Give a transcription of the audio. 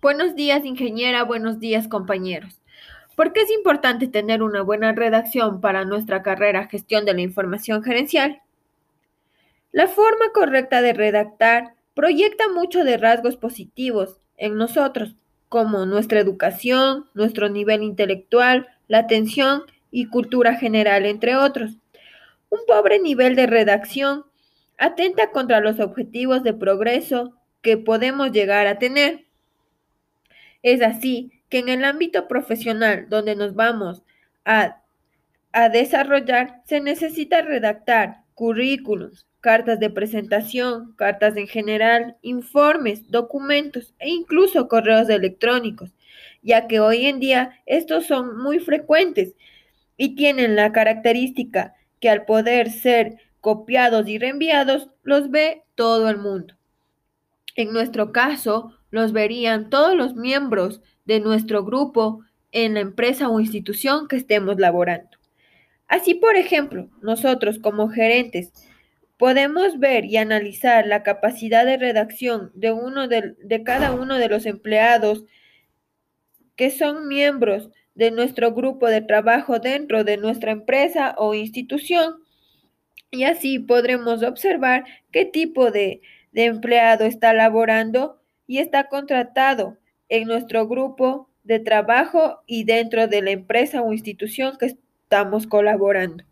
Buenos días, ingeniera. Buenos días, compañeros. ¿Por qué es importante tener una buena redacción para nuestra carrera Gestión de la Información Gerencial? La forma correcta de redactar proyecta mucho de rasgos positivos en nosotros, como nuestra educación, nuestro nivel intelectual, la atención y cultura general, entre otros. Un pobre nivel de redacción atenta contra los objetivos de progreso que podemos llegar a tener. Es así que en el ámbito profesional donde nos vamos a, a desarrollar, se necesita redactar currículums, cartas de presentación, cartas en general, informes, documentos e incluso correos electrónicos, ya que hoy en día estos son muy frecuentes y tienen la característica que al poder ser copiados y reenviados los ve todo el mundo. En nuestro caso, los verían todos los miembros de nuestro grupo en la empresa o institución que estemos laborando. Así, por ejemplo, nosotros como gerentes podemos ver y analizar la capacidad de redacción de, uno de, de cada uno de los empleados que son miembros de nuestro grupo de trabajo dentro de nuestra empresa o institución. Y así podremos observar qué tipo de de empleado está laborando y está contratado en nuestro grupo de trabajo y dentro de la empresa o institución que estamos colaborando.